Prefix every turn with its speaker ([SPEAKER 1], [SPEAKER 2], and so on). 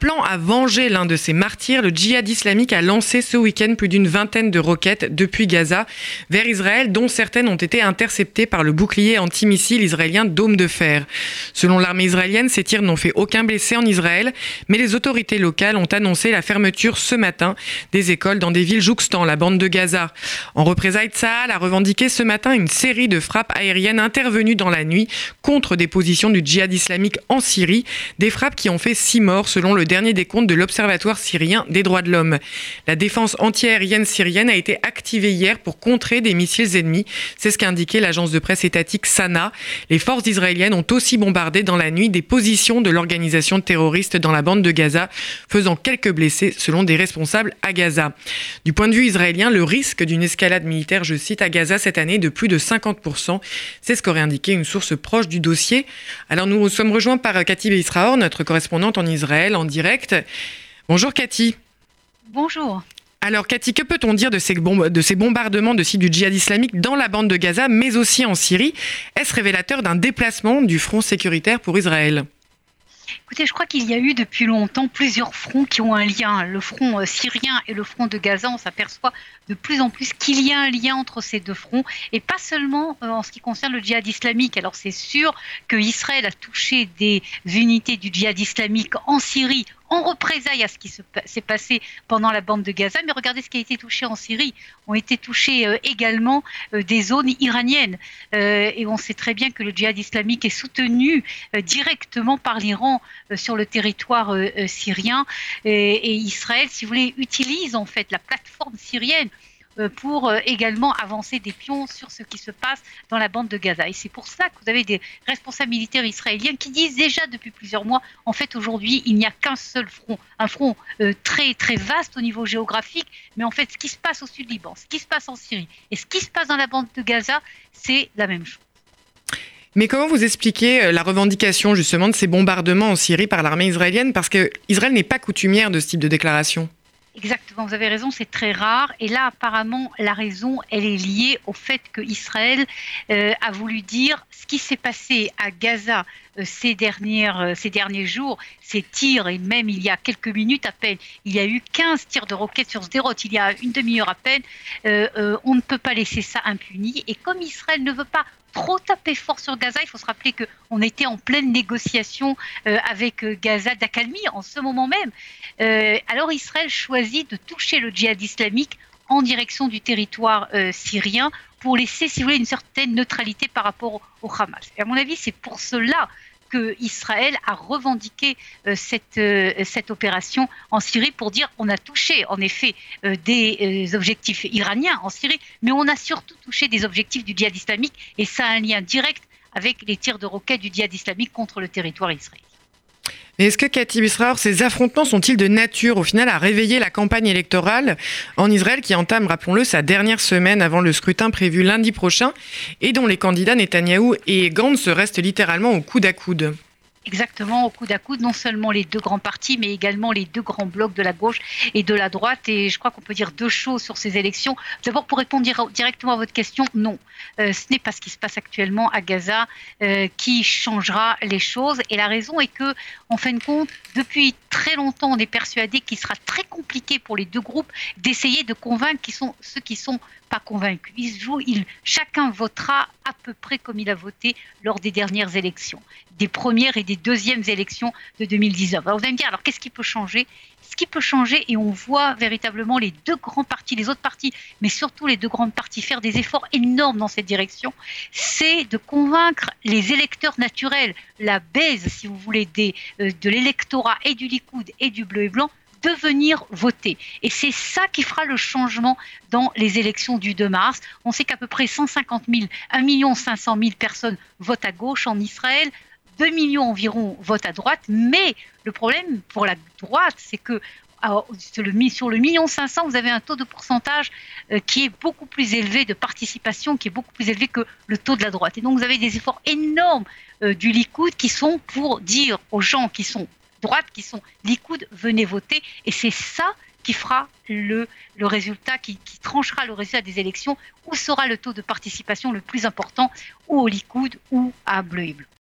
[SPEAKER 1] Appelant à venger l'un de ses martyrs, le djihad islamique a lancé ce week-end plus d'une vingtaine de roquettes depuis Gaza vers Israël, dont certaines ont été interceptées par le bouclier antimissile israélien Dôme de Fer. Selon l'armée israélienne, ces tirs n'ont fait aucun blessé en Israël, mais les autorités locales ont annoncé la fermeture ce matin des écoles dans des villes jouxtant la bande de Gaza. En représailles, Tsahal a revendiqué ce matin une série de frappes aériennes intervenues dans la nuit contre des positions du djihad islamique en Syrie, des frappes qui ont fait six morts selon le dernier décompte de l'Observatoire syrien des droits de l'homme. La défense antiaérienne syrienne a été activée hier pour contrer des missiles ennemis. C'est ce qu'a indiqué l'agence de presse étatique Sana. Les forces israéliennes ont aussi bombardé dans la nuit des positions de l'organisation terroriste dans la bande de Gaza, faisant quelques blessés selon des responsables à Gaza. Du point de vue israélien, le risque d'une escalade militaire, je cite, à Gaza cette année de plus de 50%. C'est ce qu'aurait indiqué une source proche du dossier. Alors nous sommes rejoints par Cathy Israor, notre correspondante en Israël, en direct. Bonjour Cathy.
[SPEAKER 2] Bonjour.
[SPEAKER 1] Alors Cathy, que peut-on dire de ces, de ces, bombardements de sites du djihad islamique dans la bande de Gaza, mais aussi en Syrie? Est-ce révélateur d'un déplacement du front sécuritaire pour Israël?
[SPEAKER 2] Écoutez, je crois qu'il y a eu depuis longtemps plusieurs fronts qui ont un lien. Le front euh, syrien et le front de Gaza, on s'aperçoit de plus en plus qu'il y a un lien entre ces deux fronts, et pas seulement euh, en ce qui concerne le djihad islamique. Alors c'est sûr que Israël a touché des unités du djihad islamique en Syrie en représailles à ce qui s'est passé pendant la bande de Gaza. Mais regardez ce qui a été touché en Syrie. Ont été touchées euh, également euh, des zones iraniennes. Euh, et on sait très bien que le djihad islamique est soutenu directement par l'Iran sur le territoire syrien. et Israël, si vous voulez, utilise en fait la plateforme syrienne pour euh, également avancer des pions sur ce qui se passe dans la bande de Gaza. Et c'est pour ça que vous avez des responsables militaires israéliens qui disent déjà depuis plusieurs mois, en fait aujourd'hui, il n'y a qu'un seul front, un front euh, très très vaste au niveau géographique, mais en fait ce qui se passe au sud Liban, ce qui se passe en Syrie et ce qui se passe dans la bande de Gaza, c'est la même chose.
[SPEAKER 1] Mais comment vous expliquez la revendication justement de ces bombardements en Syrie par l'armée israélienne? Parce que Israël n'est pas coutumière de ce type de déclaration.
[SPEAKER 2] Exactement, vous avez raison, c'est très rare. Et là, apparemment, la raison, elle est liée au fait que Israël euh, a voulu dire ce qui s'est passé à Gaza euh, ces, euh, ces derniers jours, ces tirs, et même il y a quelques minutes à peine, il y a eu 15 tirs de roquettes sur Sderot, il y a une demi-heure à peine, on ne peut pas laisser ça impuni. Et comme Israël ne veut pas trop taper fort sur Gaza. Il faut se rappeler qu'on était en pleine négociation euh, avec euh, Gaza d'accalmie en ce moment même. Euh, alors Israël choisit de toucher le djihad islamique en direction du territoire syrien pour laisser, si vous voulez, une certaine neutralité par rapport au Hamas. Et à mon avis, c'est pour cela Israël a revendiqué euh, cette, euh, cette opération en Syrie pour dire on a touché en effet euh, des objectifs iraniens en Syrie, mais on a surtout touché des objectifs du djihad islamique et ça a un lien direct avec les tirs de roquettes du djihad islamique contre le territoire israélien.
[SPEAKER 1] Est-ce que Cathy Bisraor, ces affrontements sont-ils de nature au final à réveiller la campagne électorale en Israël qui entame, rappelons-le, sa dernière semaine avant le scrutin prévu lundi prochain et dont les candidats Netanyahou et Gantz restent littéralement au coude à coude?
[SPEAKER 2] Exactement, au coude à coude, non seulement les deux grands partis, mais également les deux grands blocs de la gauche et de la droite. Et je crois qu'on peut dire deux choses sur ces élections. D'abord, pour répondre directement à votre question, non. Euh, ce n'est pas ce qui se passe actuellement à Gaza euh, qui changera les choses. Et la raison est que, en fin de compte, depuis très longtemps, on est persuadé qu'il sera très compliqué pour les deux groupes d'essayer de convaincre qui sont, ceux qui sont pas convaincus. Ils chacun votera à peu près comme il a voté lors des dernières élections, des premières et des deuxièmes élections de 2019. Alors vous allez me dire, alors qu'est-ce qui peut changer? Ce qui peut changer, et on voit véritablement les deux grands partis, les autres partis, mais surtout les deux grandes partis faire des efforts énormes dans cette direction, c'est de convaincre les électeurs naturels, la baise, si vous voulez, des, euh, de l'électorat et du Likoud et du bleu et blanc, de venir voter. Et c'est ça qui fera le changement dans les élections du 2 mars. On sait qu'à peu près 150 000, 1 500 000 personnes votent à gauche en Israël. 2 millions environ votent à droite, mais le problème pour la droite, c'est que sur le, million 500, vous avez un taux de pourcentage euh, qui est beaucoup plus élevé de participation, qui est beaucoup plus élevé que le taux de la droite. Et donc vous avez des efforts énormes euh, du Likoud qui sont pour dire aux gens qui sont droite qui sont Likoud, venez voter. Et c'est ça qui fera le, le résultat, qui, qui, tranchera le résultat des élections, où sera le taux de participation le plus important, ou au Likoud ou à Bleu et Bleu.